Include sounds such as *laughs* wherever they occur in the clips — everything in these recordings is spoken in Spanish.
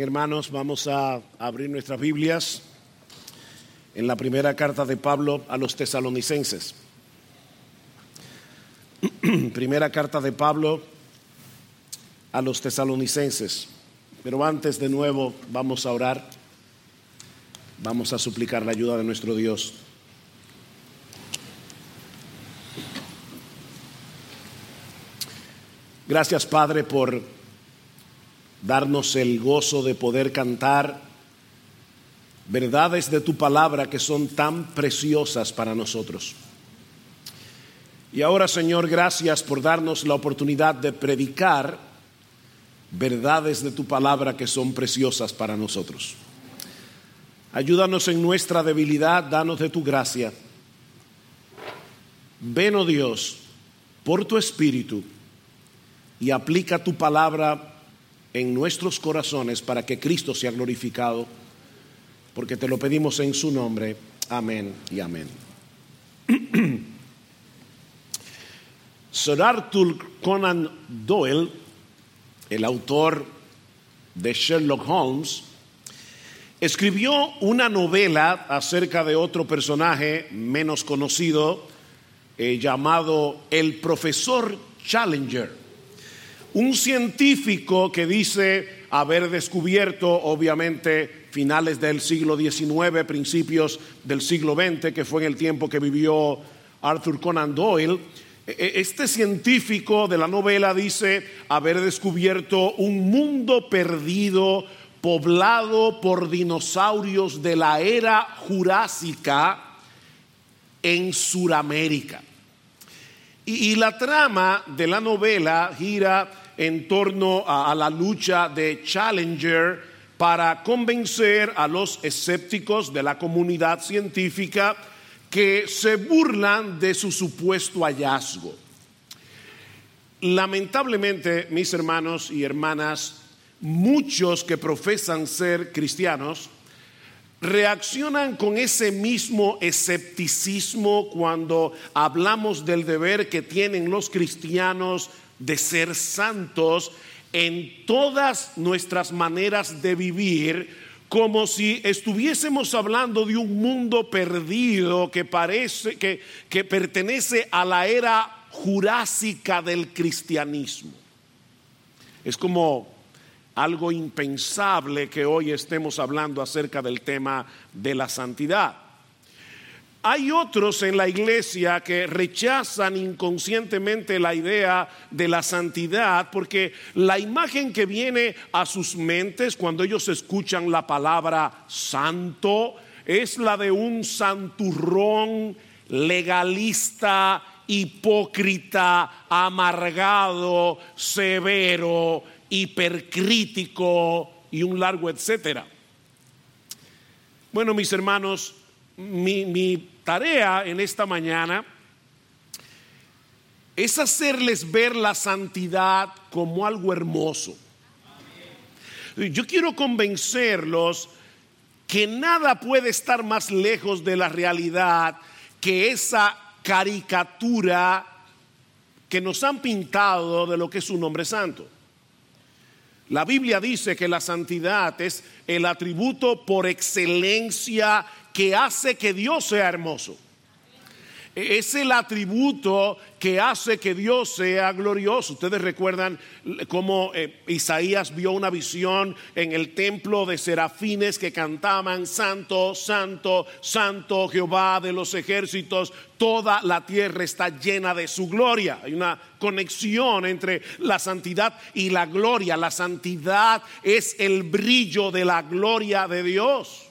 Hermanos, vamos a abrir nuestras Biblias en la primera carta de Pablo a los tesalonicenses. *clears throat* primera carta de Pablo a los tesalonicenses. Pero antes de nuevo vamos a orar, vamos a suplicar la ayuda de nuestro Dios. Gracias Padre por darnos el gozo de poder cantar verdades de tu palabra que son tan preciosas para nosotros. Y ahora Señor, gracias por darnos la oportunidad de predicar verdades de tu palabra que son preciosas para nosotros. Ayúdanos en nuestra debilidad, danos de tu gracia. Ven, oh Dios, por tu espíritu y aplica tu palabra en nuestros corazones para que Cristo sea glorificado, porque te lo pedimos en su nombre. Amén y amén. *clears throat* Sir Arthur Conan Doyle, el autor de Sherlock Holmes, escribió una novela acerca de otro personaje menos conocido eh, llamado el profesor Challenger un científico que dice haber descubierto, obviamente, finales del siglo XIX, principios del siglo XX, que fue en el tiempo que vivió Arthur Conan Doyle, e, e, este científico de la novela dice haber descubierto un mundo perdido poblado por dinosaurios de la era jurásica en Suramérica. Y, la trama de la novela gira en torno a, la lucha de Challenger para convencer a los escépticos de la comunidad científica que se burlan de su supuesto hallazgo. Lamentablemente, mis hermanos y hermanas, muchos que profesan ser cristianos reaccionan con ese mismo escepticismo cuando hablamos del deber que tienen los cristianos de ser santos en todas nuestras maneras de vivir, como si estuviésemos hablando de un mundo perdido que parece que, pertenece a la era jurásica del cristianismo. Es como algo impensable que hoy estemos hablando acerca del tema de la santidad. Hay otros en la iglesia que rechazan inconscientemente la idea de la santidad porque la imagen que viene a sus mentes cuando ellos escuchan la palabra santo es la de un santurrón legalista, hipócrita, amargado, severo, hipercrítico y un largo etcétera. Bueno, mis hermanos, mi, tarea en esta mañana es hacerles ver la santidad como algo hermoso. Yo quiero convencerlos que nada puede estar más lejos de la realidad que esa caricatura que nos han pintado de lo que es un hombre santo. La Biblia dice que la santidad es el atributo por excelencia que hace que Dios sea hermoso. Es el atributo que hace que Dios sea glorioso. Ustedes recuerdan cómo eh, Isaías vio una visión en el templo de serafines que cantaban, Santo, Santo, Santo Jehová de los ejércitos, toda la tierra está llena de su gloria. Hay una conexión entre la santidad y la gloria. La santidad es el brillo de la gloria de Dios.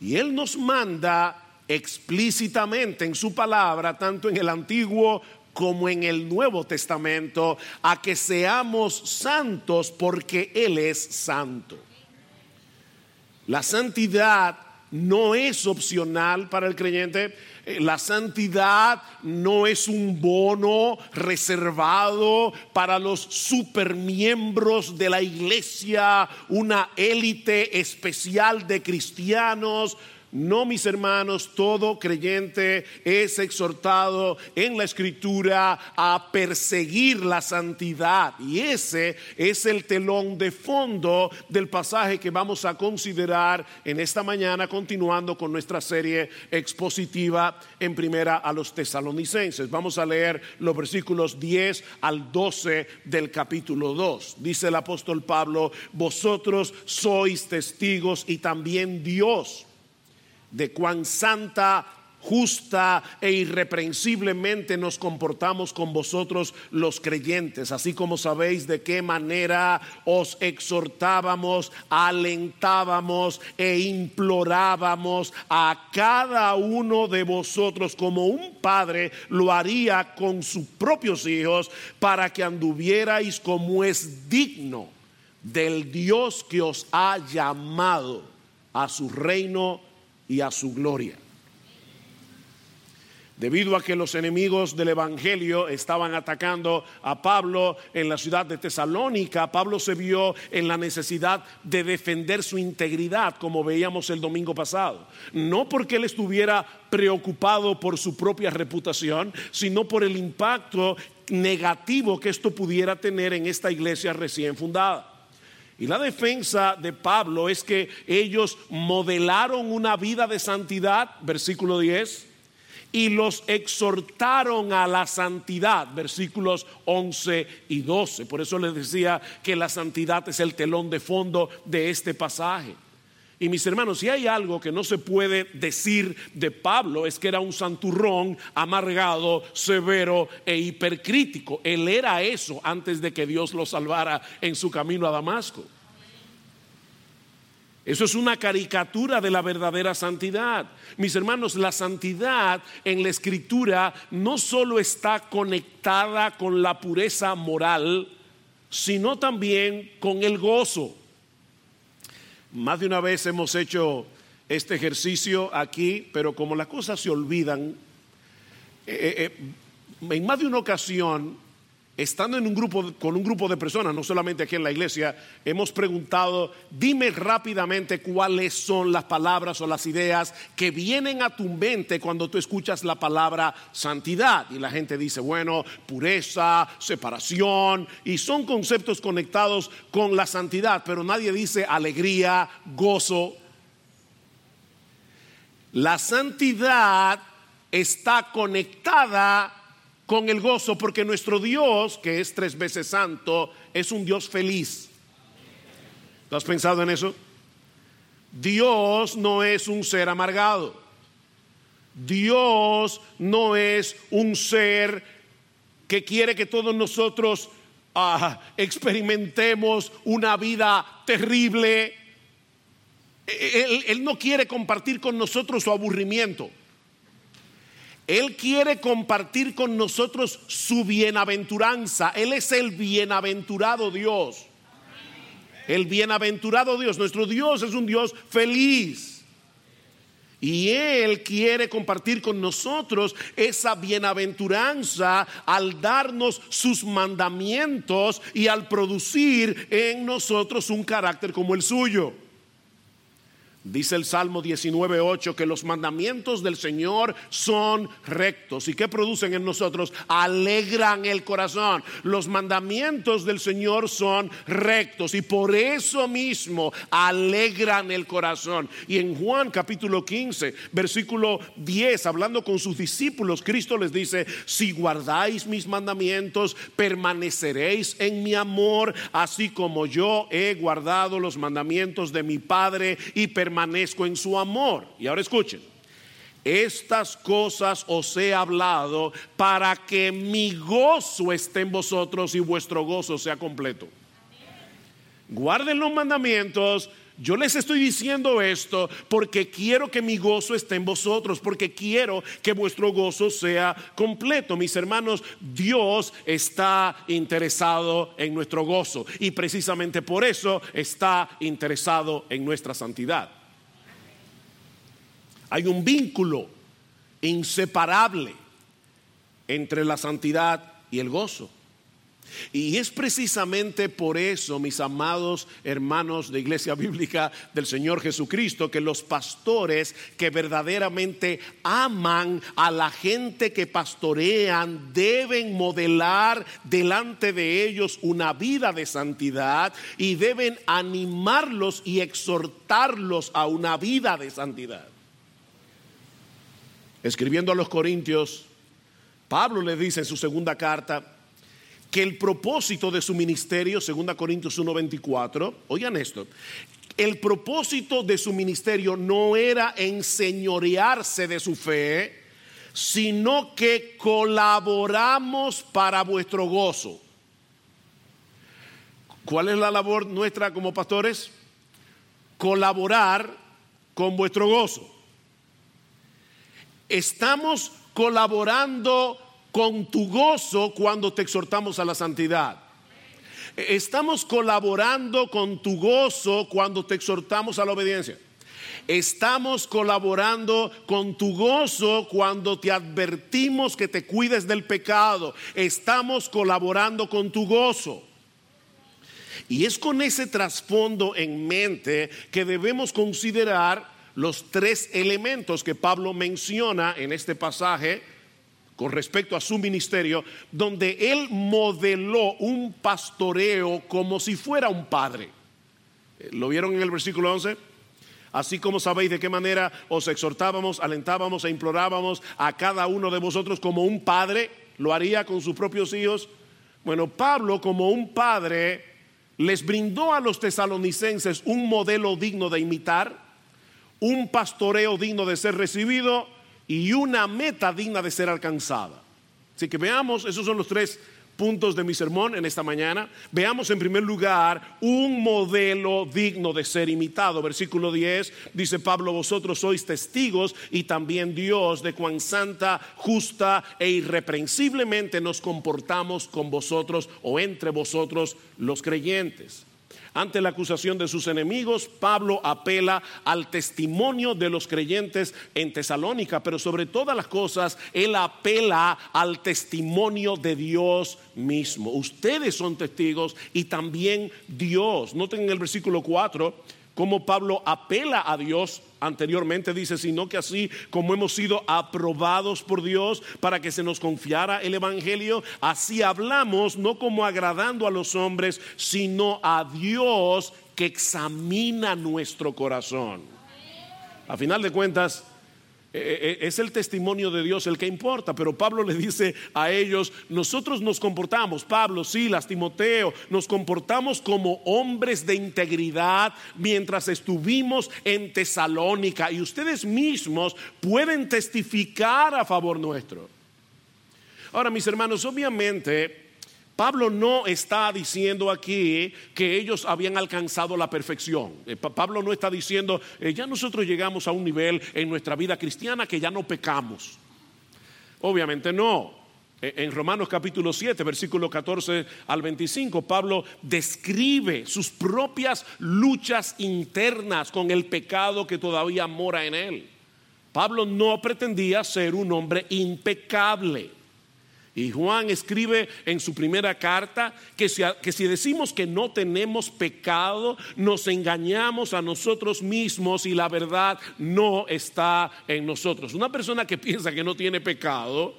Y Él nos manda explícitamente en su palabra, tanto en el Antiguo como en el Nuevo Testamento, a que seamos santos porque Él es santo. La santidad no es opcional para el creyente. Eh, la santidad no es un bono reservado para los supermiembros de la iglesia, una élite especial de cristianos No, mis hermanos, todo creyente es exhortado en la escritura a perseguir la santidad. Y ese es el telón de fondo del pasaje que vamos a considerar en esta mañana, continuando con nuestra serie expositiva en primera a los tesalonicenses. Vamos a leer los versículos 10 al 12 del capítulo 2. Dice el apóstol Pablo, vosotros sois testigos y también Dios de cuán santa, justa e irreprensiblemente nos comportamos con vosotros los creyentes, así como sabéis de qué manera os exhortábamos, alentábamos e implorábamos a cada uno de vosotros como un padre lo haría con sus propios hijos para que anduvierais como es digno del Dios que os ha llamado a su reino y a su gloria. Debido a que los enemigos del Evangelio estaban atacando a Pablo en la ciudad de Tesalónica, Pablo se vio en la necesidad de defender su integridad, como veíamos el domingo pasado. No porque él estuviera preocupado por su propia reputación, sino por el impacto negativo que esto pudiera tener en esta iglesia recién fundada. Y la defensa de Pablo es que ellos modelaron una vida de santidad, versículo 10, y los exhortaron a la santidad, versículos 11 y 12. Por eso les decía que la santidad es el telón de fondo de este pasaje. Y mis hermanos, si hay algo que no se puede decir de Pablo es que era un santurrón amargado, severo e hipercrítico. Él era eso antes de que Dios lo salvara en su camino a Damasco. Eso es una caricatura de la verdadera santidad. Mis hermanos, la santidad en la escritura no solo está conectada con la pureza moral, sino también con el gozo. Más de una vez hemos hecho este ejercicio aquí, pero como las cosas se olvidan, eh, eh, eh, en más de una ocasión, estando en un grupo, con un grupo de personas, no solamente aquí en la iglesia, hemos preguntado, dime rápidamente cuáles son las palabras o las ideas que vienen a tu mente cuando tú escuchas la palabra santidad. Y la gente dice, bueno, pureza, separación, y son conceptos conectados con la santidad, pero nadie dice alegría, gozo. La santidad está conectada con el gozo, porque nuestro Dios, que es tres veces santo, es un Dios feliz. ¿Tú has pensado en eso? Dios no es un ser amargado. Dios no es un ser que quiere que todos nosotros ah, experimentemos una vida terrible él, no quiere compartir con nosotros su aburrimiento. Él quiere compartir con nosotros su bienaventuranza. Él es el bienaventurado Dios. El bienaventurado Dios. Nuestro Dios es un Dios feliz. Y Él quiere compartir con nosotros esa bienaventuranza al darnos sus mandamientos y al producir en nosotros un carácter como el suyo. Dice el Salmo 19.8 que los mandamientos del Señor son rectos. ¿Y qué producen en nosotros? Alegran el corazón. Los mandamientos del Señor son rectos y por eso mismo alegran el corazón. Y en Juan capítulo 15, versículo 10, hablando con sus discípulos, Cristo les dice, si guardáis mis mandamientos, permaneceréis en mi amor, así como yo he guardado los mandamientos de mi Padre y permaneceréis permanezco en su amor. Y ahora escuchen, estas cosas os he hablado para que mi gozo esté en vosotros y vuestro gozo sea completo. Guarden los mandamientos. Yo les estoy diciendo esto porque quiero que mi gozo esté en vosotros, porque quiero que vuestro gozo sea completo. Mis hermanos, Dios está interesado en nuestro gozo y precisamente por eso está interesado en nuestra santidad. Hay un vínculo inseparable entre la santidad y el gozo. Y es precisamente por eso, mis amados hermanos de Iglesia Bíblica del Señor Jesucristo, que los pastores que verdaderamente aman a la gente que pastorean deben modelar delante de ellos una vida de santidad y deben animarlos y exhortarlos a una vida de santidad. Escribiendo a los Corintios, Pablo le dice en su segunda carta, que el propósito de su ministerio, 2 Corintios 1:24, oigan esto, el propósito de su ministerio no era enseñorearse de su fe, sino que colaboramos para vuestro gozo. ¿Cuál es la labor nuestra como pastores? Colaborar con vuestro gozo. Estamos colaborando con tu gozo cuando te exhortamos a la santidad. Estamos colaborando con tu gozo cuando te exhortamos a la obediencia. Estamos colaborando con tu gozo cuando te advertimos que te cuides del pecado. Estamos colaborando con tu gozo. Y es con ese trasfondo en mente que debemos considerar los tres elementos que Pablo menciona en este pasaje con respecto a su ministerio, donde él modeló un pastoreo como si fuera un padre. Eh, ¿Lo vieron en el versículo 11? Así como sabéis de qué manera os exhortábamos, alentábamos e implorábamos a cada uno de vosotros como un padre, lo haría con sus propios hijos. Bueno, Pablo como un padre les brindó a los tesalonicenses un modelo digno de imitar, un pastoreo digno de ser recibido y una meta digna de ser alcanzada. Así que veamos, esos son los tres puntos de mi sermón en esta mañana. Veamos en primer lugar un modelo digno de ser imitado. Versículo 10 dice Pablo, vosotros sois testigos y también Dios de cuán santa, justa e irreprensiblemente nos comportamos con vosotros o entre vosotros los creyentes. Ante la acusación de sus enemigos, Pablo apela al testimonio de los creyentes en Tesalónica, pero sobre todas las cosas, él apela al testimonio de Dios mismo. Ustedes son testigos y también Dios. Noten en el versículo 4 como Pablo apela a Dios anteriormente, dice, sino que así como hemos sido aprobados por Dios para que se nos confiara el Evangelio, así hablamos, no como agradando a los hombres, sino a Dios que examina nuestro corazón. A final de cuentas, es el testimonio de Dios el que importa, pero Pablo le dice a ellos, nosotros nos comportamos, Pablo, Silas, Timoteo, nos comportamos como hombres de integridad mientras estuvimos en Tesalónica y ustedes mismos pueden testificar a favor nuestro. Ahora, mis hermanos, obviamente Pablo no está diciendo aquí que ellos habían alcanzado la perfección. Eh, Pablo no está diciendo, eh, ya nosotros llegamos a un nivel en nuestra vida cristiana que ya no pecamos. Obviamente no. E, en Romanos capítulo 7, versículo 14 al 25, Pablo describe sus propias luchas internas con el pecado que todavía mora en él. Pablo no pretendía ser un hombre impecable. Y Juan escribe en su primera carta que si, decimos que no tenemos pecado, nos engañamos a nosotros mismos y la verdad no está en nosotros. Una persona que piensa que no tiene pecado,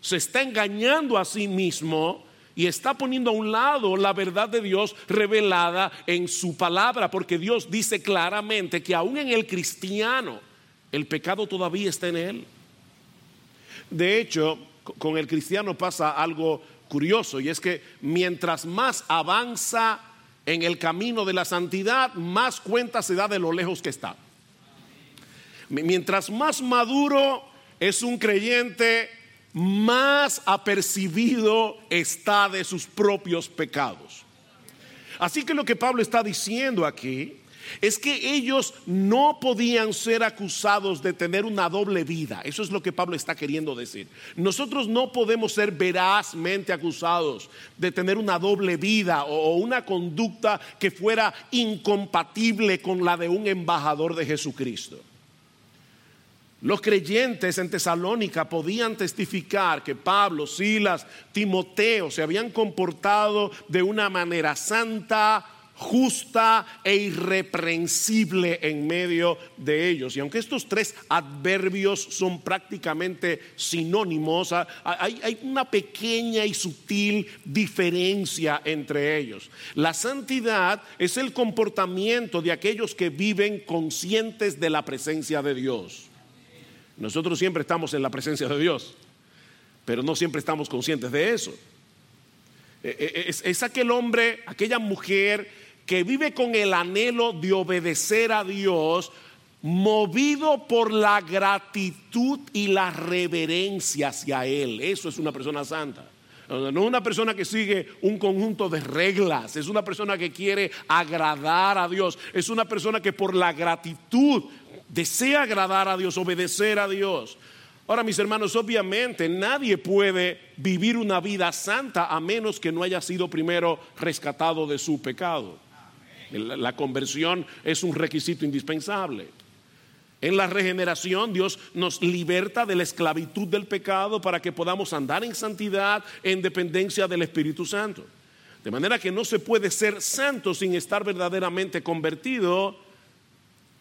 se está engañando a sí mismo y está poniendo a un lado la verdad de Dios revelada en su palabra, porque Dios dice claramente que aún en el cristiano el pecado todavía está en él. De hecho, con el cristiano pasa algo curioso y es que mientras más avanza en el camino de la santidad, más cuenta se da de lo lejos que está. Mientras más maduro es un creyente, más apercibido está de sus propios pecados. Así que lo que Pablo está diciendo aquí es que ellos no podían ser acusados de tener una doble vida. Eso es lo que Pablo está queriendo decir. Nosotros no podemos ser verazmente acusados de tener una doble vida o una conducta que fuera incompatible con la de un embajador de Jesucristo. Los creyentes en Tesalónica podían testificar que Pablo, Silas, Timoteo se habían comportado de una manera santa, justa e irreprensible en medio de ellos. Y aunque estos tres adverbios son prácticamente sinónimos, hay, una pequeña y sutil diferencia entre ellos. La santidad es el comportamiento de aquellos que viven conscientes de la presencia de Dios. Nosotros siempre estamos en la presencia de Dios, pero no siempre estamos conscientes de eso. E, e, es, es aquel hombre, aquella mujer que vive con el anhelo de obedecer a Dios, movido por la gratitud y la reverencia hacia Él. Eso es una persona santa. No es una persona que sigue un conjunto de reglas, es una persona que quiere agradar a Dios, es una persona que por la gratitud desea agradar a Dios, obedecer a Dios. Ahora, mis hermanos, obviamente nadie puede vivir una vida santa a menos que no haya sido primero rescatado de su pecado. La conversión es un requisito indispensable. En la regeneración Dios nos liberta de la esclavitud del pecado para que podamos andar en santidad en dependencia del Espíritu Santo. De manera que no se puede ser santo sin estar verdaderamente convertido,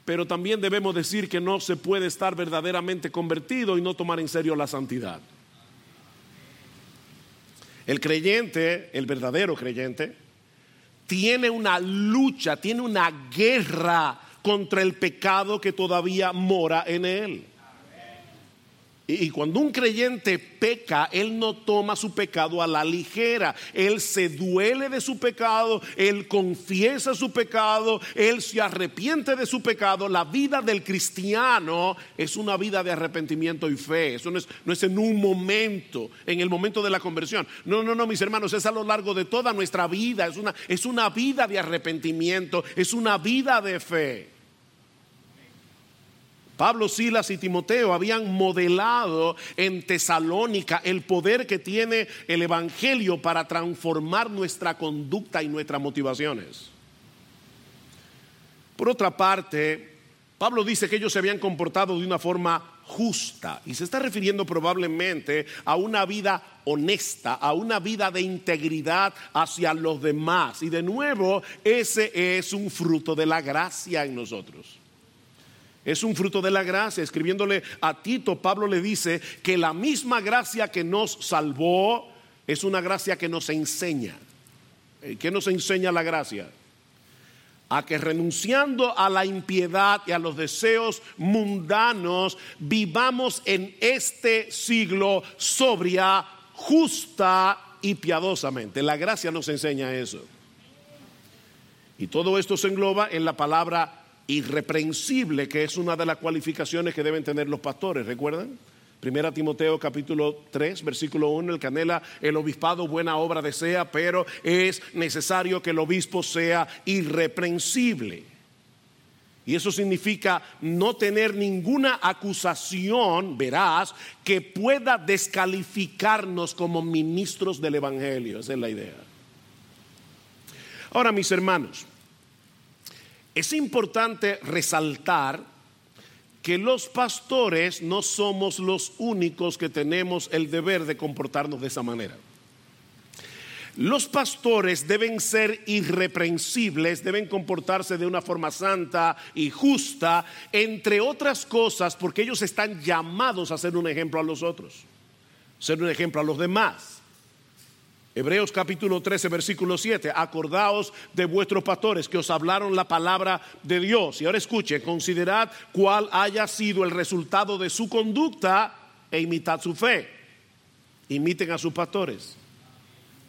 pero también debemos decir que no se puede estar verdaderamente convertido y no tomar en serio la santidad. El creyente, el verdadero creyente, tiene una lucha, tiene una guerra contra el pecado que todavía mora en él. Y cuando un creyente peca, él no toma su pecado a la ligera. Él se duele de su pecado, él confiesa su pecado, él se arrepiente de su pecado. La vida del cristiano es una vida de arrepentimiento y fe. Eso no es, no es en un momento, en el momento de la conversión. No, no, no, mis hermanos, es a lo largo de toda nuestra vida. Es una, es una vida de arrepentimiento, es una vida de fe. Pablo, Silas y Timoteo habían modelado en Tesalónica el poder que tiene el Evangelio para transformar nuestra conducta y nuestras motivaciones. Por otra parte, Pablo dice que ellos se habían comportado de una forma justa y se está refiriendo probablemente a una vida honesta, a una vida de integridad hacia los demás. Y de nuevo, ese es un fruto de la gracia en nosotros. Es un fruto de la gracia. Escribiéndole a Tito, Pablo le dice que la misma gracia que nos salvó es una gracia que nos enseña. Eh, ¿Qué nos enseña la gracia? a que renunciando a la impiedad y a los deseos mundanos, vivamos en este siglo sobria, justa y piadosamente. La gracia nos enseña eso. Y todo esto se engloba en la palabra irreprensible, que es una de las cualificaciones que deben tener los pastores, ¿recuerdan? Primera Timoteo capítulo 3, versículo 1, el canela, el obispado buena obra desea, pero es necesario que el obispo sea irreprensible. Y eso significa no tener ninguna acusación, verás, que pueda descalificarnos como ministros del Evangelio. Esa es la idea. Ahora, mis hermanos, es importante resaltar que los pastores no somos los únicos que tenemos el deber de comportarnos de esa manera. Los pastores deben ser irreprensibles, deben comportarse de una forma santa y justa, entre otras cosas porque ellos están llamados a ser un ejemplo a los otros, ser un ejemplo a los demás. Hebreos capítulo 13, versículo 7. Acordaos de vuestros pastores que os hablaron la palabra de Dios. Y ahora escuche, considerad cuál haya sido el resultado de su conducta e imitad su fe. Imiten a sus pastores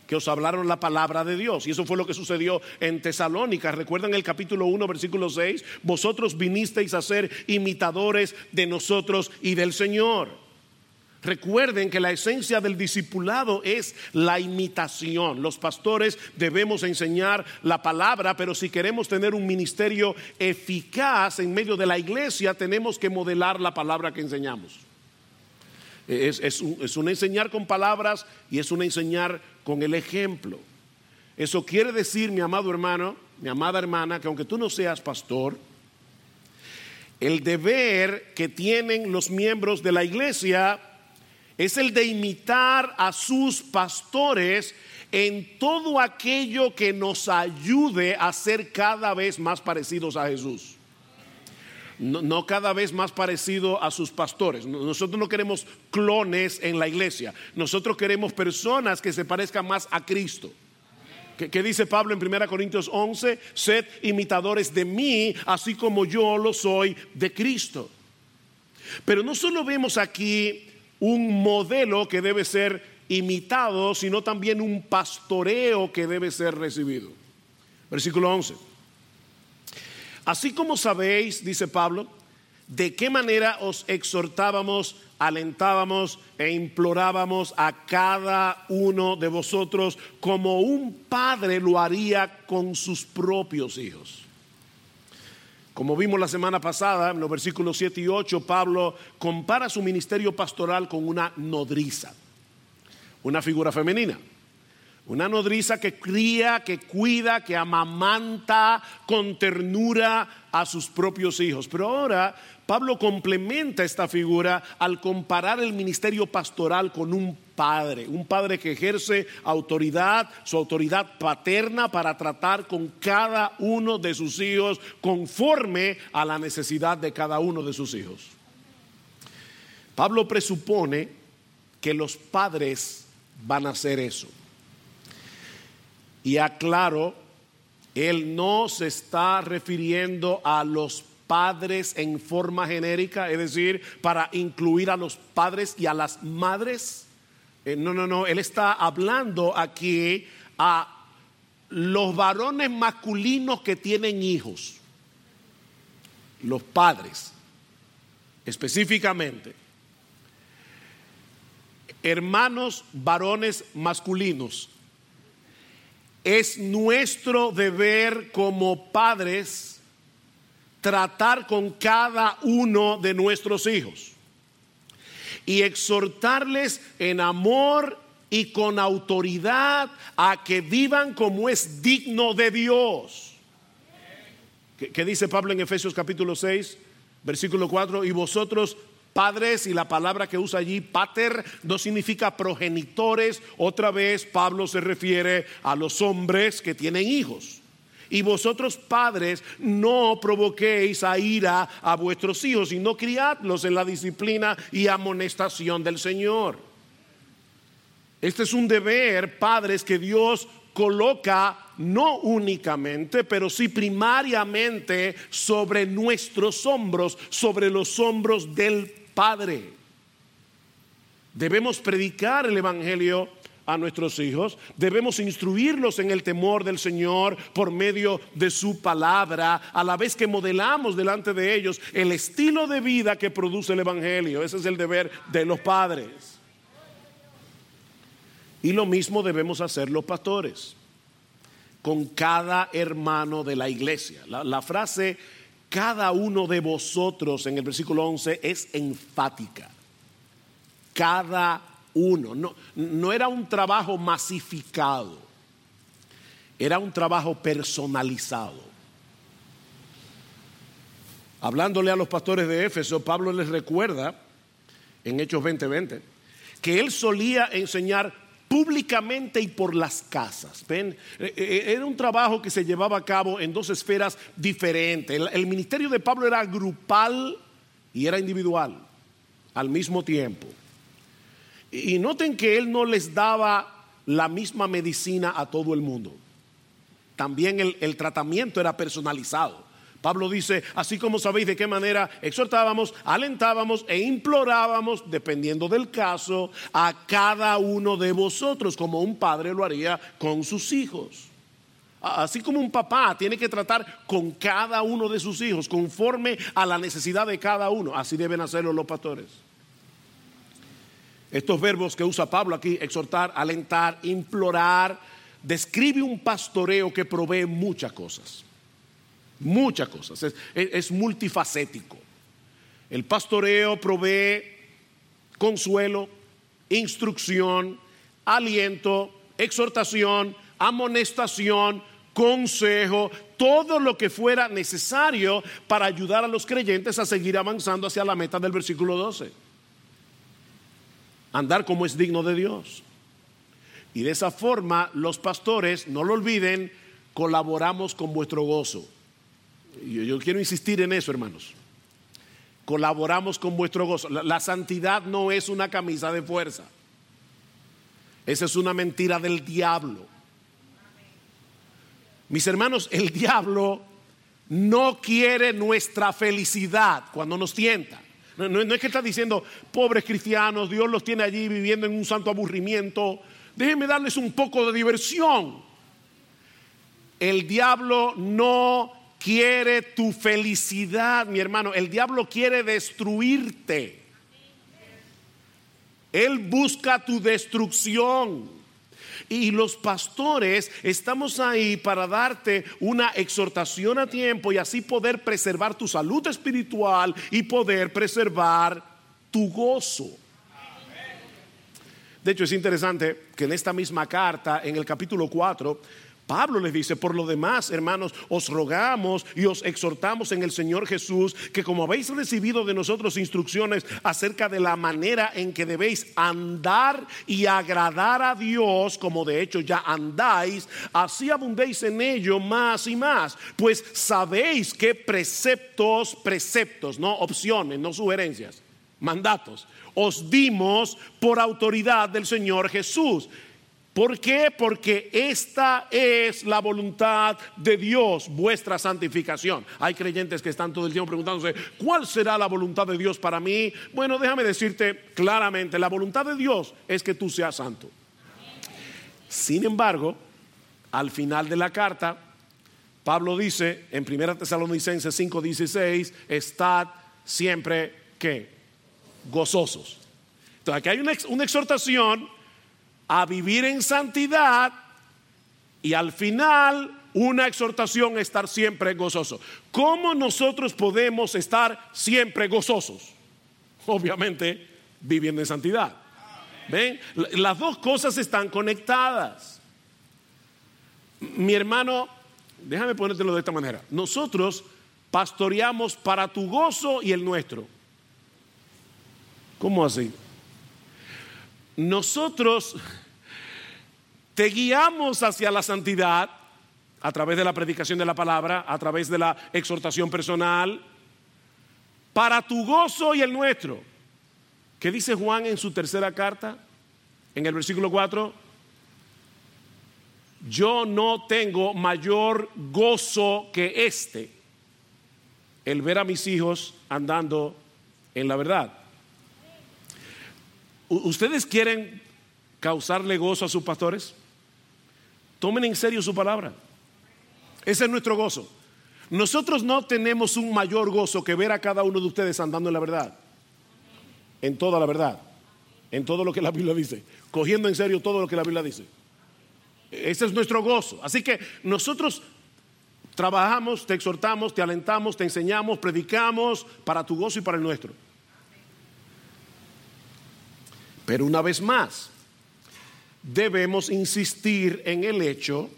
que os hablaron la palabra de Dios. Y eso fue lo que sucedió en Tesalónica. Recuerdan el capítulo 1, versículo 6. Vosotros vinisteis a ser imitadores de nosotros y del Señor. Recuerden que la esencia del discipulado es la imitación. Los pastores debemos enseñar la palabra, pero si queremos tener un ministerio eficaz en medio de la iglesia, tenemos que modelar la palabra que enseñamos. Es, un, enseñar con palabras y es un enseñar con el ejemplo. Eso quiere decir, mi amado hermano, mi amada hermana, que aunque tú no seas pastor, el deber que tienen los miembros de la iglesia es el de imitar a sus pastores en todo aquello que nos ayude a ser cada vez más parecidos a Jesús. No, cada vez más parecido a sus pastores. Nosotros no queremos clones en la iglesia. Nosotros queremos personas que se parezcan más a Cristo. ¿Qué, dice Pablo en 1 Corintios 11? Sed imitadores de mí, así como yo lo soy de Cristo. Pero no solo vemos aquí un modelo que debe ser imitado, sino también un pastoreo que debe ser recibido. Versículo 11. Así como sabéis, dice Pablo, de qué manera os exhortábamos, alentábamos e implorábamos a cada uno de vosotros como un padre lo haría con sus propios hijos. Como vimos la semana pasada, en los versículos 7 y 8, Pablo compara su ministerio pastoral con una nodriza, una figura femenina. Una nodriza que cría, que cuida, que amamanta con ternura a sus propios hijos. Pero ahora Pablo complementa esta figura al comparar el ministerio pastoral con un padre, un padre que ejerce autoridad, su autoridad paterna para tratar con cada uno de sus hijos conforme a la necesidad de cada uno de sus hijos. Pablo presupone que los padres van a hacer eso. Y aclaro, él no se está refiriendo a los padres en forma genérica, es decir, para incluir a los padres y a las madres. Eh, no, no, no, él está hablando aquí a los varones masculinos que tienen hijos, los padres, específicamente. Hermanos varones masculinos es nuestro deber como padres tratar con cada uno de nuestros hijos y exhortarles en amor y con autoridad a que vivan como es digno de Dios. ¿Qué, dice Pablo en Efesios capítulo 6, versículo 4? Y vosotros padres y la palabra que usa allí, pater, no significa progenitores. Otra vez Pablo se refiere a los hombres que tienen hijos. Y vosotros padres no provoquéis a ira a vuestros hijos, sino criadlos en la disciplina y amonestación del Señor. Este es un deber, padres, que Dios coloca no únicamente, pero sí primariamente sobre nuestros hombros, sobre los hombros del Padre. Debemos predicar el Evangelio a nuestros hijos, debemos instruirlos en el temor del Señor por medio de su palabra, a la vez que modelamos delante de ellos el estilo de vida que produce el Evangelio. Ese es el deber de los padres. Y lo mismo debemos hacer los pastores con cada hermano de la iglesia. La, la frase cada uno de vosotros en el versículo 11 es enfática. Cada uno. No, no era un trabajo masificado, era un trabajo personalizado. Hablándole a los pastores de Éfeso, Pablo les recuerda en Hechos 20:20 que él solía enseñar públicamente y por las casas. ¿Ven? Eh, eh, era un trabajo que se llevaba a cabo en dos esferas diferentes. El, ministerio de Pablo era grupal y era individual al mismo tiempo. Y noten que él no les daba la misma medicina a todo el mundo. También el tratamiento era personalizado. Pablo dice, así como sabéis de qué manera exhortábamos, alentábamos e implorábamos, dependiendo del caso, a cada uno de vosotros, como un padre lo haría con sus hijos. Así como un papá tiene que tratar con cada uno de sus hijos, conforme a la necesidad de cada uno, así deben hacerlo los pastores. Estos verbos que usa Pablo aquí, exhortar, alentar, implorar, describe un pastoreo que provee muchas cosas. Muchas cosas. Es, multifacético. El pastoreo provee consuelo, instrucción, aliento, exhortación, amonestación, consejo, todo lo que fuera necesario para ayudar a los creyentes a seguir avanzando hacia la meta del versículo 12. Andar como es digno de Dios. Y de esa forma los pastores, no lo olviden, colaboramos con vuestro gozo. Yo, quiero insistir en eso, hermanos. Colaboramos con vuestro gozo. La, santidad no es una camisa de fuerza. Esa es una mentira del diablo. Mis hermanos, el *laughs* diablo no quiere nuestra felicidad cuando nos tienta. No, es que está diciendo, pobres cristianos, Dios los tiene allí viviendo en un santo aburrimiento. Déjenme darles un poco de diversión. El diablo no quiere tu felicidad, mi hermano. El diablo quiere destruirte. Él busca tu destrucción. Y los pastores estamos ahí para darte una exhortación a tiempo y así poder preservar tu salud espiritual y poder preservar tu gozo. De hecho, es interesante que en esta misma carta, en el capítulo 4, Pablo les dice, por lo demás, hermanos, os rogamos y os exhortamos en el Señor Jesús que como habéis recibido de nosotros instrucciones acerca de la manera en que debéis andar y agradar a Dios, como de hecho ya andáis, así abundéis en ello más y más, pues sabéis que preceptos, preceptos, no opciones, no sugerencias, mandatos, os dimos por autoridad del Señor Jesús ¿Por qué? Porque esta es la voluntad de Dios, vuestra santificación. Hay creyentes que están todo el tiempo preguntándose, ¿cuál será la voluntad de Dios para mí? Bueno, déjame decirte claramente, la voluntad de Dios es que tú seas santo. Sin embargo, al final de la carta, Pablo dice en 1 Tesalonicenses 5:16, estad siempre que gozosos. Entonces aquí hay una, una exhortación a vivir en santidad y al final una exhortación a estar siempre gozoso. ¿Cómo nosotros podemos estar siempre gozosos? Obviamente viviendo en santidad. ¿Ven? Las dos cosas están conectadas. Mi hermano, déjame ponértelo de esta manera. Nosotros pastoreamos para tu gozo y el nuestro. ¿Cómo así? Nosotros te guiamos hacia la santidad a través de la predicación de la palabra, a través de la exhortación personal, para tu gozo y el nuestro. ¿Qué dice Juan en su tercera carta? En el versículo 4. Yo no tengo mayor gozo que este, el ver a mis hijos andando en la verdad. ¿Ustedes quieren causarle gozo a sus pastores? Tomen en serio su palabra. Ese es nuestro gozo. Nosotros no tenemos un mayor gozo que ver a cada uno de ustedes andando en la verdad. En toda la verdad. En todo lo que la Biblia dice. Cogiendo en serio todo lo que la Biblia dice. Ese es nuestro gozo. Así que nosotros trabajamos, te exhortamos, te alentamos, te enseñamos, predicamos para tu gozo y para el nuestro. Pero una vez más, debemos insistir en el hecho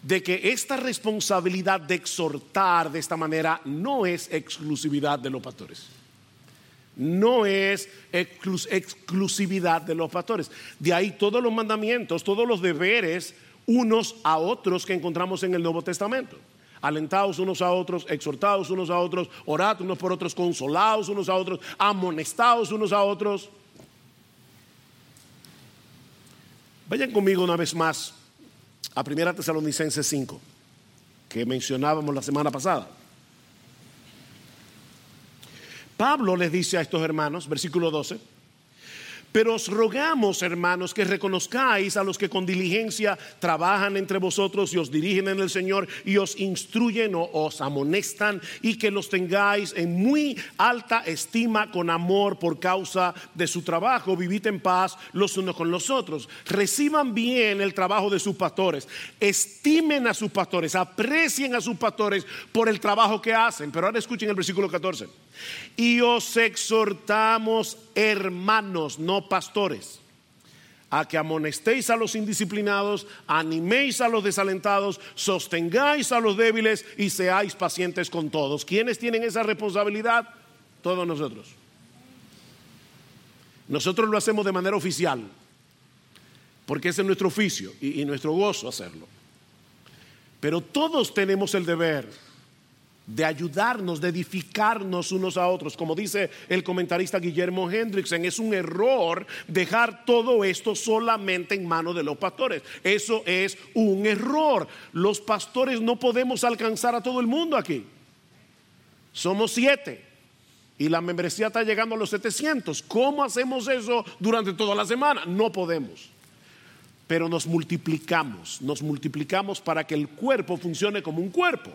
de que esta responsabilidad de exhortar de esta manera no es exclusividad de los pastores. No es exclusividad de los pastores. De ahí todos los mandamientos, todos los deberes unos a otros que encontramos en el Nuevo Testamento. Alentados unos a otros, exhortados unos a otros, orad unos por otros, consolados unos a otros, amonestados unos a otros. Vayan conmigo una vez más a 1 Tesalonicenses 5, que mencionábamos la semana pasada. Pablo les dice a estos hermanos, versículo 12, pero os rogamos, hermanos, que reconozcáis a los que con diligencia trabajan entre vosotros y os dirigen en el Señor y os instruyen o os amonestan y que los tengáis en muy alta estima con amor por causa de su trabajo. Vivid en paz los unos con los otros. Reciban bien el trabajo de sus pastores. Estimen a sus pastores. Aprecien a sus pastores por el trabajo que hacen. Pero ahora escuchen el versículo 14. Y os exhortamos, hermanos, no pastores, a que amonestéis a los indisciplinados, animéis a los desalentados, sostengáis a los débiles y seáis pacientes con todos. ¿Quiénes tienen esa responsabilidad? Todos nosotros. Nosotros lo hacemos de manera oficial, porque ese es nuestro oficio y, y nuestro gozo hacerlo. Pero todos tenemos el deber de ayudarnos, de edificarnos unos a otros. Como dice el comentarista Guillermo Hendrickson, es un error dejar todo esto solamente en manos de los pastores. Eso es un error. Los pastores no podemos alcanzar a todo el mundo aquí. Somos siete. Y la membresía está llegando a los 700. ¿Cómo hacemos eso durante toda la semana? No podemos. Pero nos multiplicamos, nos multiplicamos para que el cuerpo funcione como un cuerpo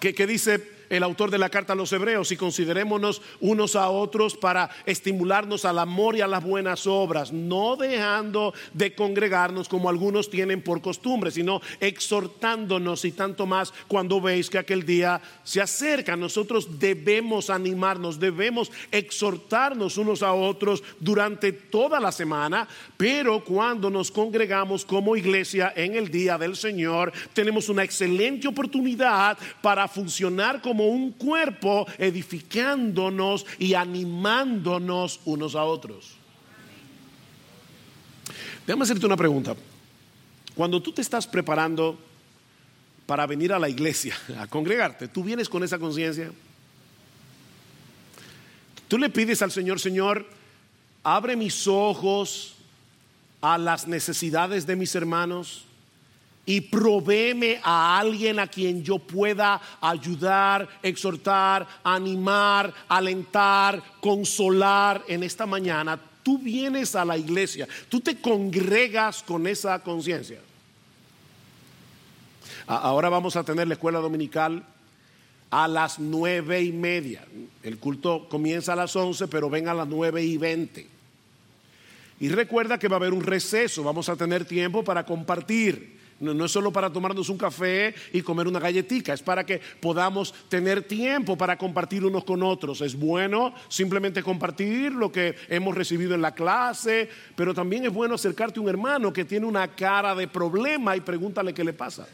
que, dice el autor de la carta a los hebreos y considerémonos unos a otros para estimularnos al amor y a las buenas obras, no dejando de congregarnos como algunos tienen por costumbre, sino exhortándonos y tanto más cuando veis que aquel día se acerca. Nosotros debemos animarnos, debemos exhortarnos unos a otros durante toda la semana, pero cuando nos congregamos como iglesia en el día del Señor, tenemos una excelente oportunidad para funcionar como un cuerpo, edificándonos y animándonos unos a otros. Déjame hacerte una pregunta. Cuando tú te estás preparando para venir a la iglesia, a congregarte, ¿tú vienes con esa conciencia? Tú le pides al Señor, Señor, abre mis ojos a las necesidades de mis hermanos y provéeme a alguien a quien yo pueda ayudar, exhortar, animar, alentar, consolar en esta mañana. Tú vienes a la iglesia, tú te congregas con esa conciencia. Ahora vamos a tener la escuela dominical a las nueve y media. El culto comienza a las once, pero ven a las nueve y veinte. Y recuerda que va a haber un receso, vamos a tener tiempo para compartir. No, es solo para tomarnos un café y comer una galletita, es para que podamos tener tiempo para compartir unos con otros. Es bueno simplemente compartir lo que hemos recibido en la clase, pero también es bueno acercarte a un hermano que tiene una cara de problema y pregúntale qué le pasa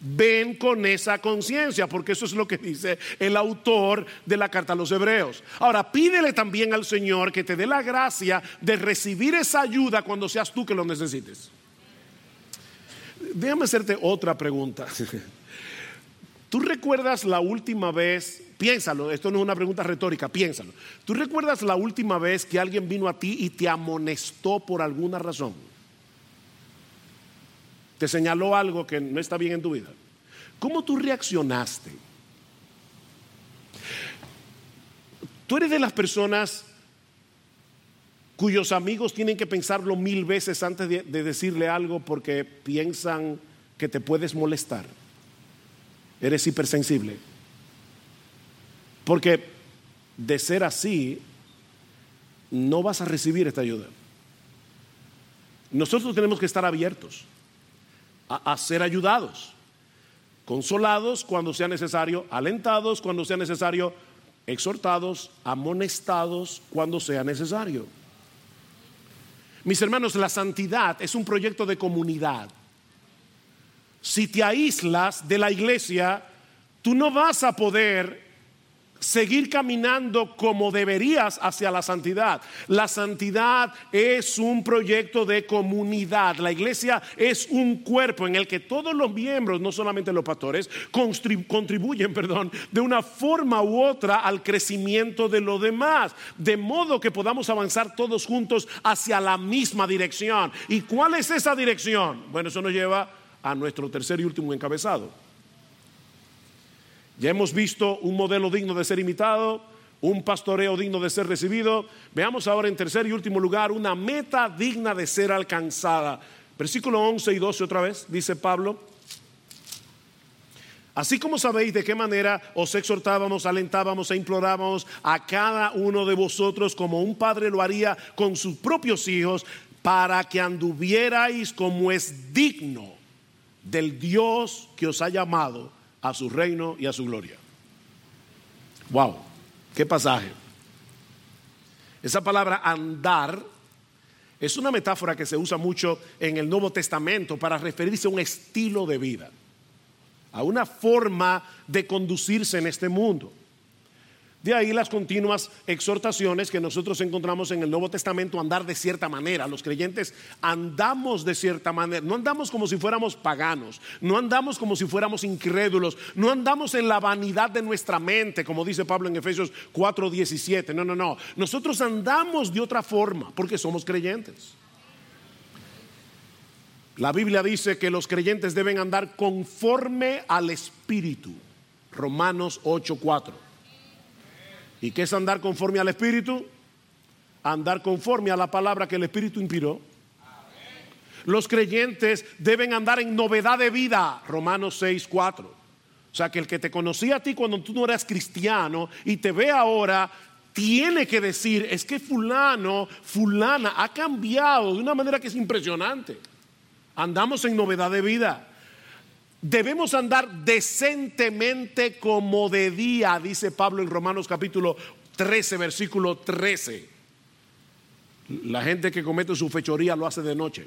ven con esa conciencia, porque eso es lo que dice el autor de la carta a los hebreos. Ahora, pídele también al Señor que te dé la gracia de recibir esa ayuda cuando seas tú que lo necesites. Déjame hacerte otra pregunta. *laughs* ¿Tú recuerdas la última vez, piénsalo, esto no es una pregunta retórica, piénsalo. ¿Tú recuerdas la última vez que alguien vino a ti y te amonestó por alguna razón? Te señaló algo que no está bien en tu vida. ¿Cómo tú reaccionaste? Tú eres de las personas cuyos amigos tienen que pensarlo mil veces antes de, decirle algo porque piensan que te puedes molestar. Eres hipersensible. Porque de ser así, no vas a recibir esta ayuda. Nosotros tenemos que estar abiertos a, ser ayudados, consolados cuando sea necesario, alentados cuando sea necesario, exhortados, amonestados cuando sea necesario. Mis hermanos, la santidad es un proyecto de comunidad. Si te aíslas de la iglesia, tú no vas a poder seguir caminando como deberías hacia la santidad. La santidad es un proyecto de comunidad. La iglesia es un cuerpo en el que todos los miembros, no solamente los pastores, contribuyen, *laughs* perdón, de una forma u otra al crecimiento de los demás, de modo que podamos avanzar todos juntos hacia la misma dirección. ¿Y cuál es esa dirección? Bueno, eso nos lleva a nuestro tercer y último encabezado ya hemos visto un modelo digno de ser imitado, un pastoreo digno de ser recibido. Veamos ahora en tercer y último lugar una meta digna de ser alcanzada. Versículo 11 y 12 otra vez, dice Pablo. Así como sabéis de qué manera os exhortábamos, alentábamos e implorábamos a cada uno de vosotros como un padre lo haría con sus propios hijos, para que anduvierais como es digno del Dios que os ha llamado a su reino y a su gloria. Wow, qué pasaje. Esa palabra andar es una metáfora que se usa mucho en el Nuevo Testamento para referirse a un estilo de vida, a una forma de conducirse en este mundo. De ahí las continuas exhortaciones que nosotros encontramos en el Nuevo Testamento, andar de cierta manera. Los creyentes andamos de cierta manera, no andamos como si fuéramos paganos, no andamos como si fuéramos incrédulos, no andamos en la vanidad de nuestra mente, como dice Pablo en Efesios 4:17. No, no, no. Nosotros andamos de otra forma porque somos creyentes. La Biblia dice que los creyentes deben andar conforme al Espíritu. Romanos 8:4. ¿Y qué es andar conforme al Espíritu? Andar conforme a la palabra que el Espíritu inspiró. Los creyentes deben andar en novedad de vida, Romanos 6, 4. O sea que el que te conocía a ti cuando tú no eras cristiano y te ve ahora, tiene que decir, es que fulano, fulana ha cambiado de una manera que es impresionante. Andamos en novedad de vida. Debemos andar decentemente como de día, dice Pablo en Romanos capítulo 13, versículo 13. La gente que comete su fechoría lo hace de noche,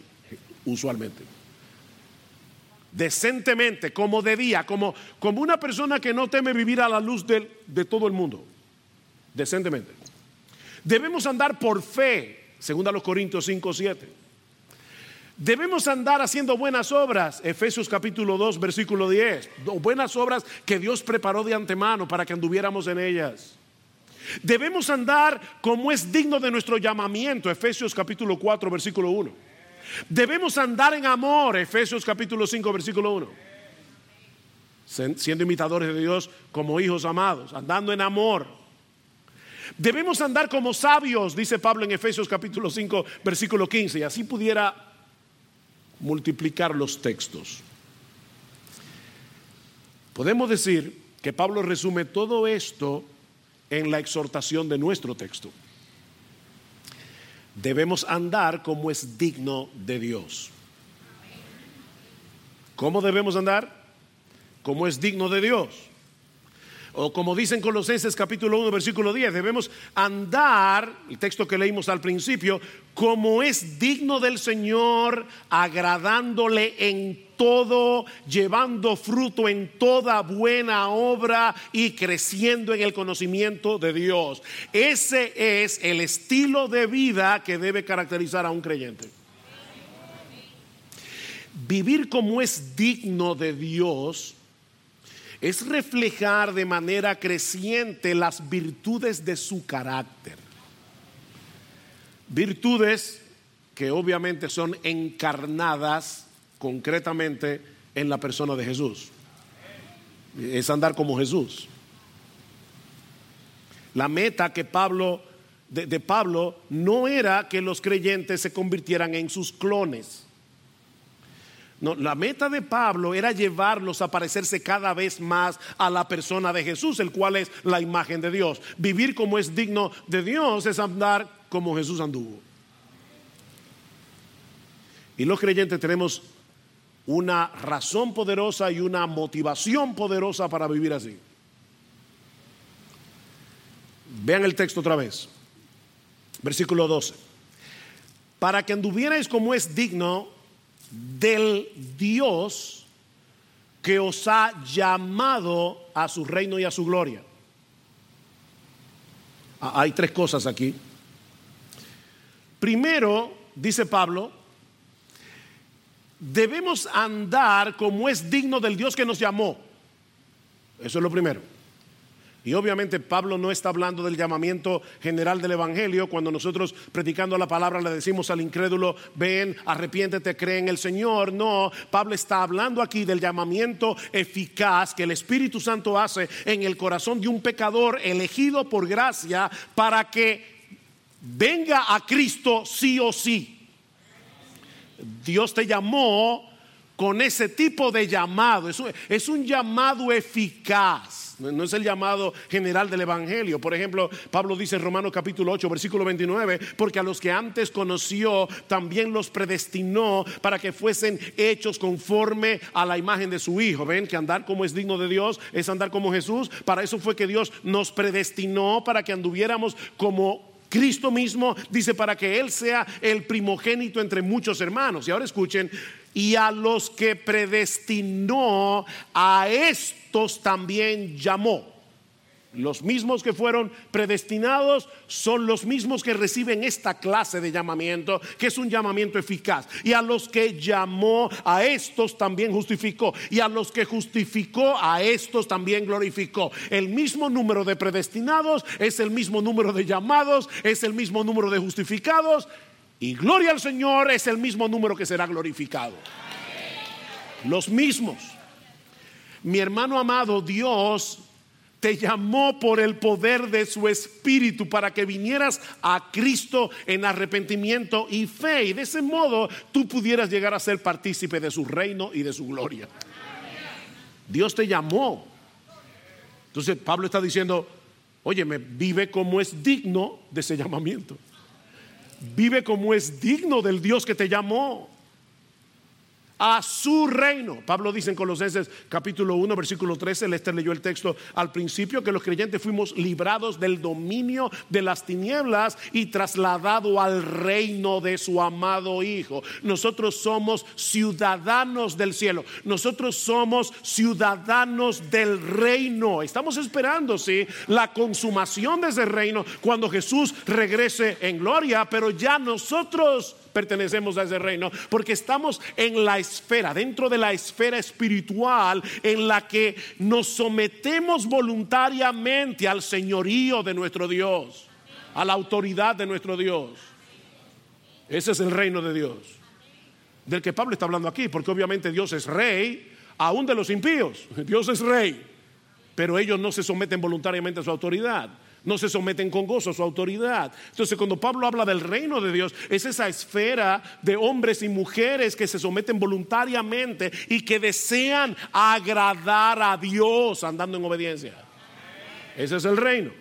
usualmente. Decentemente, como de día, como, como una persona que no teme vivir a la luz de, de todo el mundo. Decentemente. Debemos andar por fe, según a los Corintios 5, 7. Debemos andar haciendo buenas obras, Efesios capítulo 2, versículo 10. Buenas obras que Dios preparó de antemano para que anduviéramos en ellas. Debemos andar como es digno de nuestro llamamiento, Efesios capítulo 4, versículo 1. Debemos andar en amor, Efesios capítulo 5, versículo 1. Siendo imitadores de Dios como hijos amados, andando en amor. Debemos andar como sabios, dice Pablo en Efesios capítulo 5, versículo 15, y así pudiera multiplicar los textos. Podemos decir que Pablo resume todo esto en la exhortación de nuestro texto. Debemos andar como es digno de Dios. ¿Cómo debemos andar? Como es digno de Dios. O como dicen Colosenses capítulo 1 versículo 10, debemos andar, el texto que leímos al principio, como es digno del Señor, agradándole en todo, llevando fruto en toda buena obra y creciendo en el conocimiento de Dios. Ese es el estilo de vida que debe caracterizar a un creyente. Vivir como es digno de Dios es reflejar de manera creciente las virtudes de su carácter. Virtudes que obviamente son encarnadas concretamente en la persona de Jesús. Es andar como Jesús. La meta que Pablo de, de, Pablo no era que los creyentes se convirtieran en sus clones. No, la meta de Pablo era llevarlos a parecerse cada vez más a la persona de Jesús, el cual es la imagen de Dios. Vivir como es digno de Dios es andar como Jesús anduvo. Y los creyentes tenemos una razón poderosa y una motivación poderosa para vivir así. Vean el texto otra vez. Versículo 12. Para que anduvierais como es digno del Dios que os ha llamado a su reino y a su gloria. Ah, hay tres cosas aquí. Primero, dice Pablo, debemos andar como es digno del Dios que nos llamó. Eso es lo primero. Y obviamente Pablo no está hablando del llamamiento general del Evangelio. Cuando nosotros predicando la palabra le decimos al incrédulo, ven, arrepiéntete, cree en el Señor. No, Pablo está hablando aquí del llamamiento eficaz que el Espíritu Santo hace en el corazón de un pecador elegido por gracia para que venga a Cristo sí o sí. Dios te llamó con ese tipo de llamado. Es un, llamado eficaz. No es el llamado general del Evangelio. Por ejemplo, Pablo dice en Romanos capítulo 8, versículo 29, porque a los que antes conoció, también los predestinó para que fuesen hechos conforme a la imagen de su Hijo. Ven que andar como es digno de Dios es andar como Jesús. Para eso fue que Dios nos predestinó, para que anduviéramos como Cristo mismo dice para que Él sea el primogénito entre muchos hermanos. Y ahora escuchen, y a los que predestinó, a estos también llamó. Los mismos que fueron predestinados son los mismos que reciben esta clase de llamamiento, que es un llamamiento eficaz. Y a los que llamó, a estos también justificó. Y a los que justificó, a estos también glorificó. El mismo número de predestinados es el mismo número de llamados, es el mismo número de justificados. Y gloria al Señor es el mismo número que será glorificado. Los mismos. Mi hermano amado, Dios te llamó por el poder de su espíritu para que vinieras a Cristo en arrepentimiento y fe. Y de ese modo tú pudieras llegar a ser partícipe de su reino y de su gloria. Dios te llamó. Entonces Pablo está diciendo, oye, me vive como es digno de ese llamamiento. Vive como es digno del Dios que te llamó a su reino. Pablo dice en Colosenses capítulo 1, versículo 13, Lester leyó el texto al principio, que los creyentes fuimos librados del dominio de las tinieblas y trasladado al reino de su amado Hijo. Nosotros somos ciudadanos del cielo, nosotros somos ciudadanos del reino. Estamos esperando, sí, la consumación de ese reino cuando Jesús regrese en gloria, pero ya nosotros pertenecemos a ese reino, porque estamos en la esfera, dentro de la esfera espiritual en la que nos sometemos voluntariamente al señorío de nuestro Dios, a la autoridad de nuestro Dios. Ese es el reino de Dios, del que Pablo está hablando aquí, porque obviamente Dios es rey, aún de los impíos, *laughs* Dios es rey, pero ellos no se someten voluntariamente a su autoridad no se someten con gozo a su autoridad. Entonces, cuando Pablo habla del reino de Dios, es esa esfera de hombres y mujeres que se someten voluntariamente y que desean agradar a Dios andando en obediencia. Ese es el reino.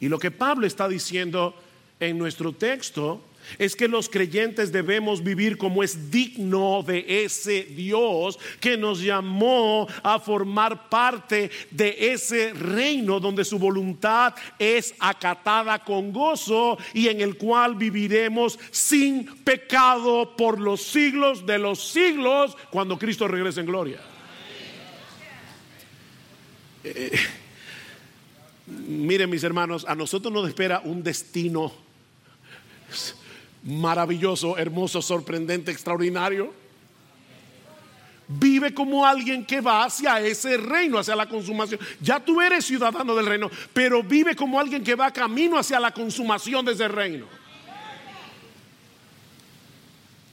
Y lo que Pablo está diciendo en nuestro texto es que los creyentes debemos vivir como es digno de ese Dios que nos llamó a formar parte de ese reino donde su voluntad es acatada con gozo y en el cual viviremos sin pecado por los siglos de los siglos cuando Cristo regrese en gloria. Eh, miren mis hermanos, a nosotros nos espera un destino maravilloso, hermoso, sorprendente, extraordinario. Vive como alguien que va hacia ese reino, hacia la consumación. Ya tú eres ciudadano del reino, pero vive como alguien que va camino hacia la consumación de ese reino.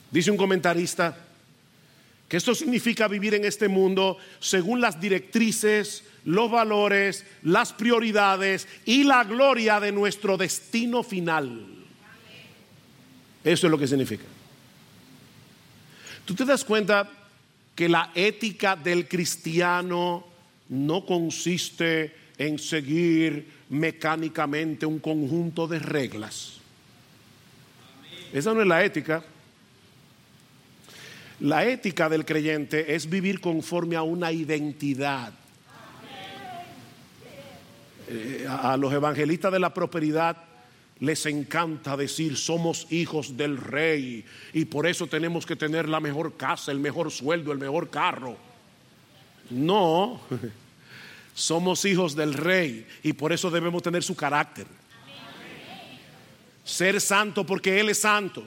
Dice un comentarista que esto significa vivir en este mundo según las directrices, los valores, las prioridades y la gloria de nuestro destino final. Eso es lo que significa. Tú te das cuenta que la ética del cristiano no consiste en seguir mecánicamente un conjunto de reglas. Esa no es la ética. La ética del creyente es vivir conforme a una identidad. Eh, a los evangelistas de la prosperidad les encanta decir somos hijos del rey y por eso tenemos que tener la mejor casa, el mejor sueldo, el mejor carro. No, *laughs* somos hijos del rey y por eso debemos tener su carácter. Ser santo porque Él es santo.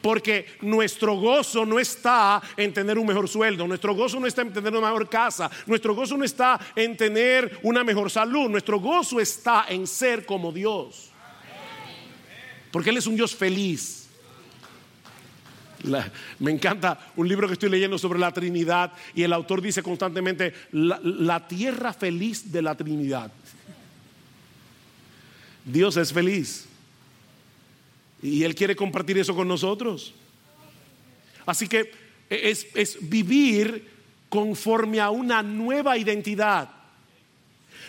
Porque nuestro gozo no está en tener un mejor sueldo, nuestro gozo no está en tener una mejor casa, nuestro gozo no está en tener una mejor salud, nuestro gozo está en ser como Dios. Porque Él es un Dios feliz. me encanta un libro que estoy leyendo sobre la Trinidad y el autor dice constantemente, la, tierra feliz de la Trinidad. Dios es feliz. Y Él quiere compartir eso con nosotros. Así que es, es, vivir conforme a una nueva identidad.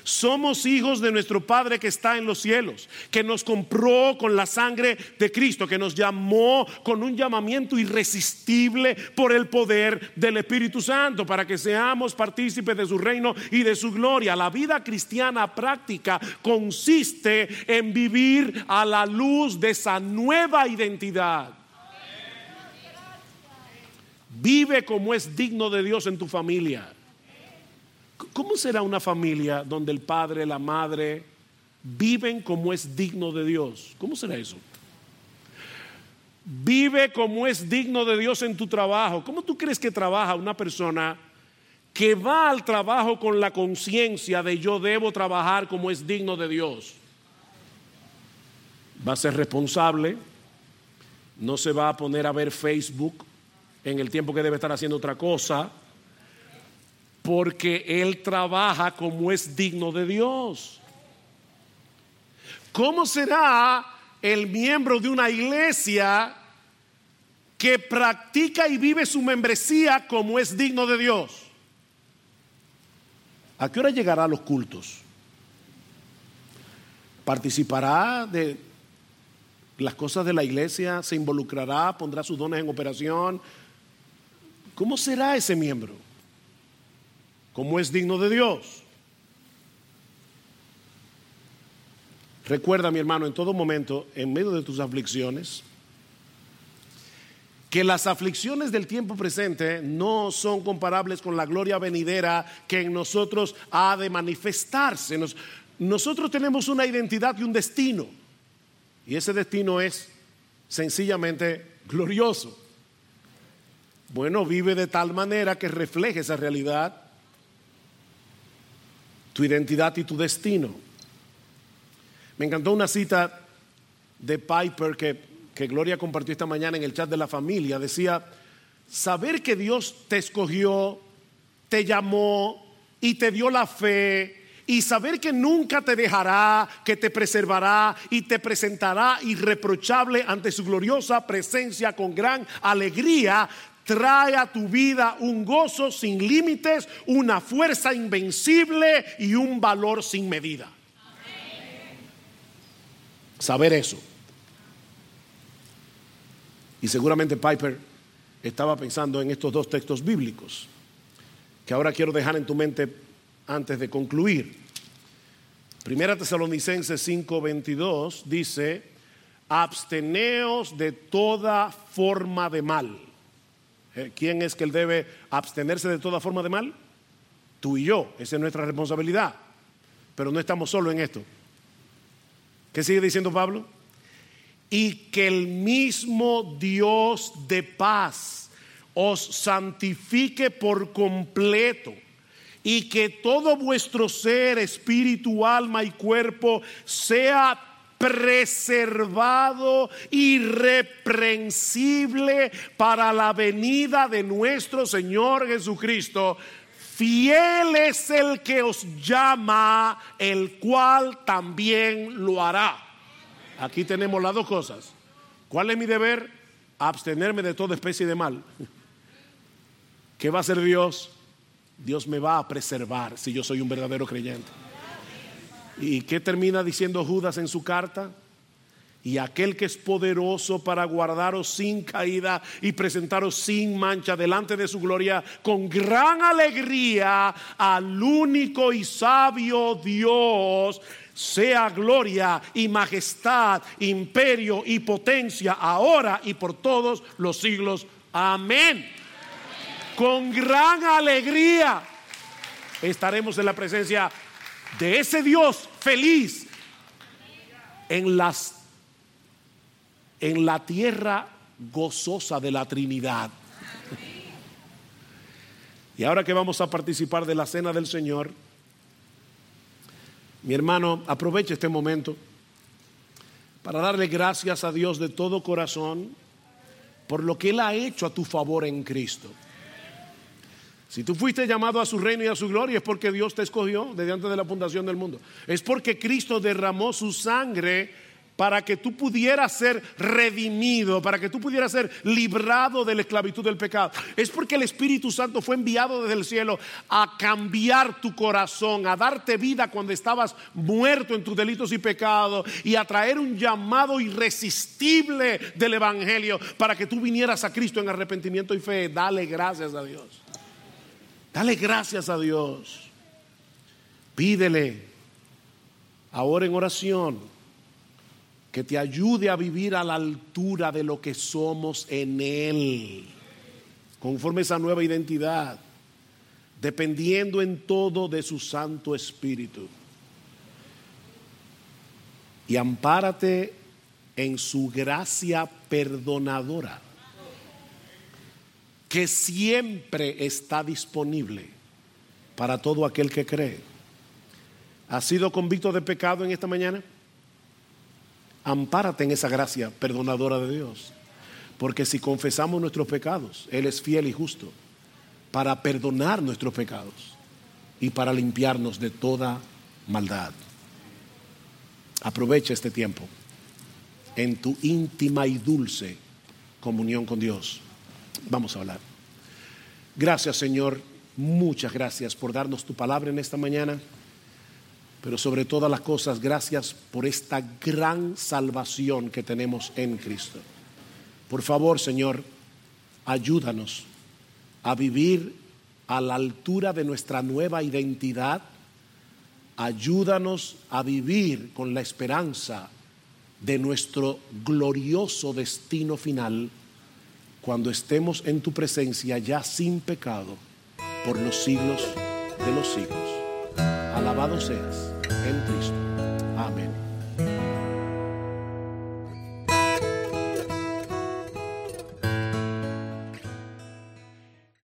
Somos hijos de nuestro Padre que está en los cielos, que nos compró con la sangre de Cristo, que nos llamó con un llamamiento irresistible por el poder del Espíritu Santo, para que seamos partícipes de su reino y de su gloria. La vida cristiana práctica consiste en vivir a la luz de esa nueva identidad. Vive como es digno de Dios en tu familia. ¿Cómo será una familia donde el padre, la madre viven como es digno de Dios? ¿Cómo será eso? Vive como es digno de Dios en tu trabajo. ¿Cómo tú crees que trabaja una persona que va al trabajo con la conciencia de yo debo trabajar como es digno de Dios? Va a ser responsable, no se va a poner a ver Facebook en el tiempo que debe estar haciendo otra cosa porque Él trabaja como es digno de Dios. ¿Cómo será el miembro de una iglesia que practica y vive su membresía como es digno de Dios? ¿A qué hora llegará a los cultos? ¿Participará de las cosas de la iglesia? ¿Se involucrará? ¿Pondrá sus dones en operación? ¿Cómo será ese miembro? Como es digno de Dios. Recuerda, mi hermano, en todo momento, en medio de tus aflicciones, que las aflicciones del tiempo presente no son comparables con la gloria venidera que en nosotros ha de manifestarse. nosotros tenemos una identidad y un destino, y ese destino es sencillamente glorioso. Bueno, vive de tal manera que refleje esa realidad tu identidad y tu destino. Me encantó una cita de Piper que, que Gloria compartió esta mañana en el chat de la familia. Decía, saber que Dios te escogió, te llamó y te dio la fe y saber que nunca te dejará, que te preservará y te presentará irreprochable ante su gloriosa presencia con gran alegría, trae a tu vida un gozo sin límites, una fuerza invencible y un valor sin medida. Saber eso. Y seguramente Piper estaba pensando en estos dos textos bíblicos que ahora quiero dejar en tu mente antes de concluir. Primera Tesalonicenses 5:22 dice, absteneos de toda forma de mal. Eh, ¿Quién es que él debe abstenerse de toda forma de mal? Tú y yo, esa es nuestra responsabilidad. Pero no estamos solos en esto. ¿Qué sigue diciendo Pablo? Y que el mismo Dios de paz os santifique por completo y que todo vuestro ser, espíritu, alma y cuerpo sea preservado, irreprensible para la venida de nuestro Señor Jesucristo. Fiel es el que os llama, el cual también lo hará. Aquí tenemos las dos cosas. ¿Cuál es mi deber? Abstenerme de toda especie de mal. ¿Qué va a hacer Dios? Dios me va a preservar si yo soy un verdadero creyente. ¿Y qué termina diciendo Judas en su carta? Y aquel que es poderoso para guardaros sin caída y presentaros sin mancha delante de su gloria con gran alegría al único y sabio Dios, sea gloria y majestad, imperio y potencia ahora y por todos los siglos. Amén. Con gran alegría estaremos en la presencia de ese Dios feliz en las en la tierra gozosa de la Trinidad. Y ahora que vamos a participar de la cena del Señor, mi hermano, aproveche este momento para darle gracias a Dios de todo corazón por lo que Él ha hecho a tu favor en Cristo. Si tú fuiste llamado a su reino y a su gloria es porque Dios te escogió desde antes de la fundación del mundo. Es porque Cristo derramó su sangre para que tú pudieras ser redimido, para que tú pudieras ser librado de la esclavitud del pecado. Es porque el Espíritu Santo fue enviado desde el cielo a cambiar tu corazón, a darte vida cuando estabas muerto en tus delitos y pecados y a traer un llamado irresistible del Evangelio para que tú vinieras a Cristo en arrepentimiento y fe. Dale gracias a Dios. Dale gracias a Dios. Pídele ahora en oración que te ayude a vivir a la altura de lo que somos en Él, conforme a esa nueva identidad, dependiendo en todo de su Santo Espíritu. Y ampárate en su gracia perdonadora, que siempre está disponible para todo aquel que cree. ¿Has sido convicto de pecado en esta mañana? Ampárate en esa gracia perdonadora de Dios. Porque si confesamos nuestros pecados, Él es fiel y justo para perdonar nuestros pecados y para limpiarnos de toda maldad. Aprovecha este tiempo en tu íntima y dulce comunión con Dios. Vamos a hablar. Gracias Señor, muchas gracias por darnos tu palabra en esta mañana, pero sobre todas las cosas, gracias por esta gran salvación que tenemos en Cristo. Por favor Señor, ayúdanos a vivir a la altura de nuestra nueva identidad. Ayúdanos a vivir con la esperanza de nuestro glorioso destino final cuando estemos en tu presencia ya sin pecado por los siglos de los siglos. Alabado seas en Cristo. Amén.